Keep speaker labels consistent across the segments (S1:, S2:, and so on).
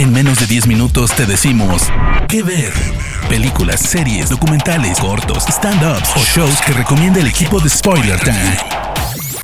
S1: En menos de 10 minutos te decimos qué ver. Películas, series, documentales, cortos, stand-ups o shows que recomienda el equipo de Spoiler Time.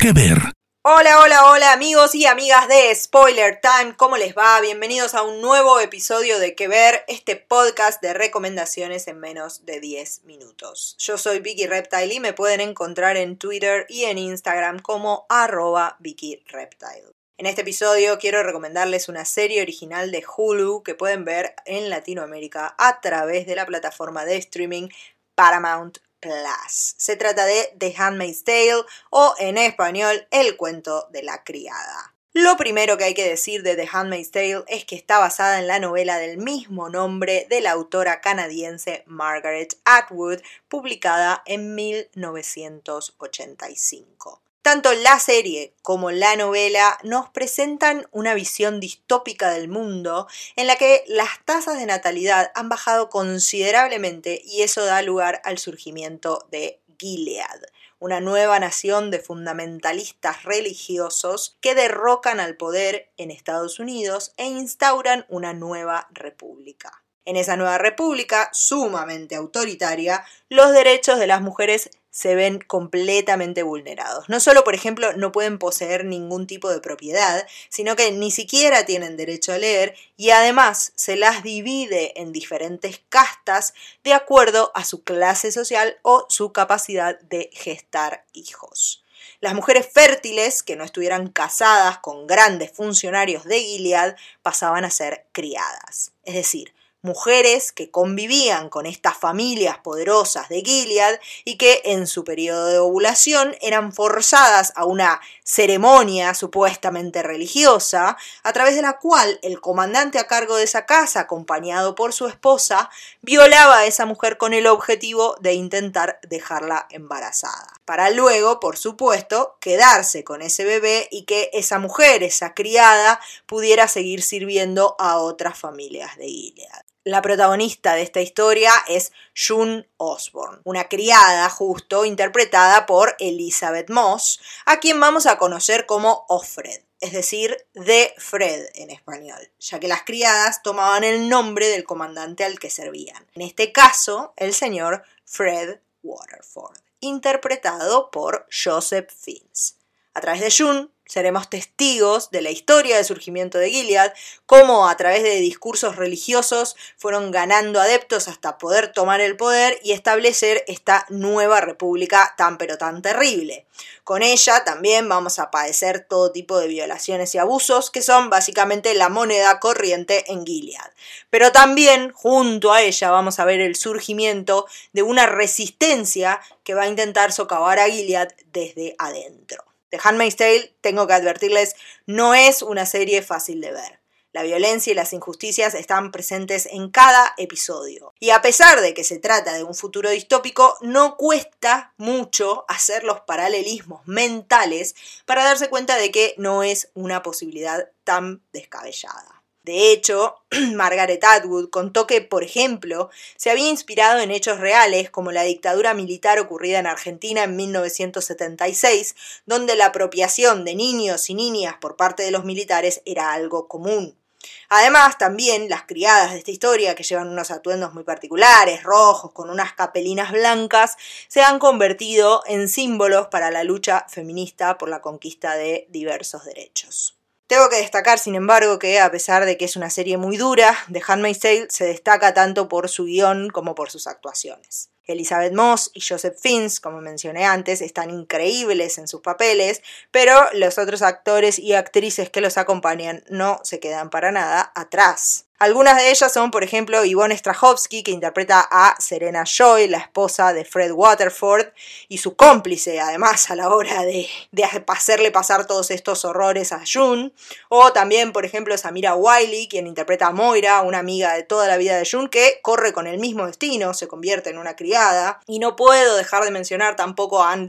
S1: ¿Qué ver?
S2: Hola, hola, hola amigos y amigas de Spoiler Time, ¿cómo les va? Bienvenidos a un nuevo episodio de Que Ver, este podcast de recomendaciones en menos de 10 minutos. Yo soy Vicky Reptile y me pueden encontrar en Twitter y en Instagram como arroba Vicky Reptile. En este episodio quiero recomendarles una serie original de Hulu que pueden ver en Latinoamérica a través de la plataforma de streaming Paramount Plus. Se trata de The Handmaid's Tale o en español El cuento de la criada. Lo primero que hay que decir de The Handmaid's Tale es que está basada en la novela del mismo nombre de la autora canadiense Margaret Atwood, publicada en 1985. Tanto la serie como la novela nos presentan una visión distópica del mundo en la que las tasas de natalidad han bajado considerablemente y eso da lugar al surgimiento de Gilead, una nueva nación de fundamentalistas religiosos que derrocan al poder en Estados Unidos e instauran una nueva república. En esa nueva república, sumamente autoritaria, los derechos de las mujeres se ven completamente vulnerados. No solo, por ejemplo, no pueden poseer ningún tipo de propiedad, sino que ni siquiera tienen derecho a leer y además se las divide en diferentes castas de acuerdo a su clase social o su capacidad de gestar hijos. Las mujeres fértiles que no estuvieran casadas con grandes funcionarios de Gilead pasaban a ser criadas. Es decir, mujeres que convivían con estas familias poderosas de Gilead y que en su periodo de ovulación eran forzadas a una ceremonia supuestamente religiosa, a través de la cual el comandante a cargo de esa casa, acompañado por su esposa, violaba a esa mujer con el objetivo de intentar dejarla embarazada, para luego, por supuesto, quedarse con ese bebé y que esa mujer, esa criada, pudiera seguir sirviendo a otras familias de Gilead. La protagonista de esta historia es June Osborne, una criada justo interpretada por Elizabeth Moss, a quien vamos a conocer como Offred, es decir, de Fred en español, ya que las criadas tomaban el nombre del comandante al que servían. En este caso, el señor Fred Waterford, interpretado por Joseph Fiennes. A través de June seremos testigos de la historia del surgimiento de Gilead, cómo a través de discursos religiosos fueron ganando adeptos hasta poder tomar el poder y establecer esta nueva república tan pero tan terrible. Con ella también vamos a padecer todo tipo de violaciones y abusos que son básicamente la moneda corriente en Gilead. Pero también junto a ella vamos a ver el surgimiento de una resistencia que va a intentar socavar a Gilead desde adentro. The Handmaid's Tale, tengo que advertirles, no es una serie fácil de ver. La violencia y las injusticias están presentes en cada episodio. Y a pesar de que se trata de un futuro distópico, no cuesta mucho hacer los paralelismos mentales para darse cuenta de que no es una posibilidad tan descabellada. De hecho, Margaret Atwood contó que, por ejemplo, se había inspirado en hechos reales como la dictadura militar ocurrida en Argentina en 1976, donde la apropiación de niños y niñas por parte de los militares era algo común. Además, también las criadas de esta historia, que llevan unos atuendos muy particulares, rojos, con unas capelinas blancas, se han convertido en símbolos para la lucha feminista por la conquista de diversos derechos. Tengo que destacar, sin embargo, que a pesar de que es una serie muy dura, The Handmaid's Tale se destaca tanto por su guion como por sus actuaciones. Elizabeth Moss y Joseph Fiennes, como mencioné antes, están increíbles en sus papeles, pero los otros actores y actrices que los acompañan no se quedan para nada atrás. Algunas de ellas son, por ejemplo, Yvonne Strahovski, que interpreta a Serena Joy, la esposa de Fred Waterford, y su cómplice, además, a la hora de, hacerle pasar todos estos horrores a June. O también, por ejemplo, Samira Wiley, quien interpreta a Moira, una amiga de toda la vida de June, que corre con el mismo destino, se convierte en una criada. Y no puedo dejar de mencionar tampoco a Anne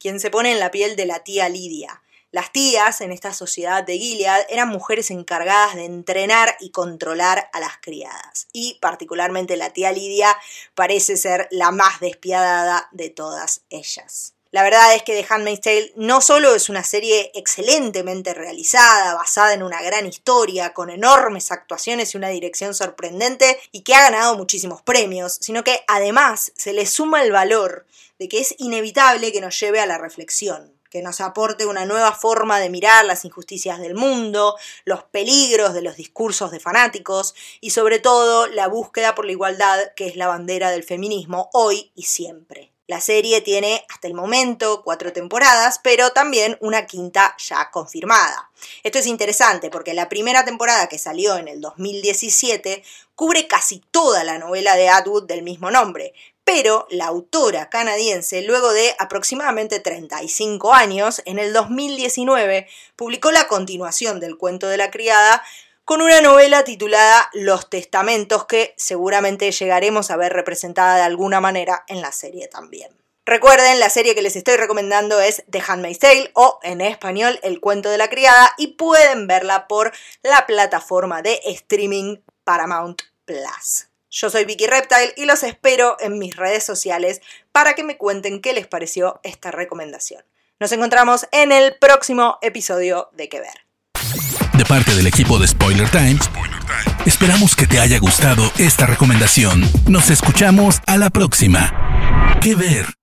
S2: quien se pone en la piel de la tía Lidia. Las tías en esta sociedad de Gilead eran mujeres encargadas de entrenar y controlar a las criadas. Y particularmente la tía Lidia parece ser la más despiadada de todas ellas. La verdad es que The Handmaid's Tale no solo es una serie excelentemente realizada, basada en una gran historia, con enormes actuaciones y una dirección sorprendente y que ha ganado muchísimos premios, sino que además se le suma el valor de que es inevitable que nos lleve a la reflexión, que nos aporte una nueva forma de mirar las injusticias del mundo, los peligros de los discursos de fanáticos y sobre todo la búsqueda por la igualdad que es la bandera del feminismo hoy y siempre. La serie tiene hasta el momento cuatro temporadas, pero también una quinta ya confirmada. Esto es interesante porque la primera temporada que salió en el 2017 cubre casi toda la novela de Atwood del mismo nombre, pero la autora canadiense, luego de aproximadamente 35 años, en el 2019, publicó la continuación del cuento de la criada con una novela titulada Los Testamentos que seguramente llegaremos a ver representada de alguna manera en la serie también. Recuerden, la serie que les estoy recomendando es The Handmaid's Tale o en español El cuento de la criada y pueden verla por la plataforma de streaming Paramount Plus. Yo soy Vicky Reptile y los espero en mis redes sociales para que me cuenten qué les pareció esta recomendación. Nos encontramos en el próximo episodio de Que Ver.
S1: De parte del equipo de Spoiler Times, esperamos que te haya gustado esta recomendación. Nos escuchamos a la próxima. ¿Qué ver?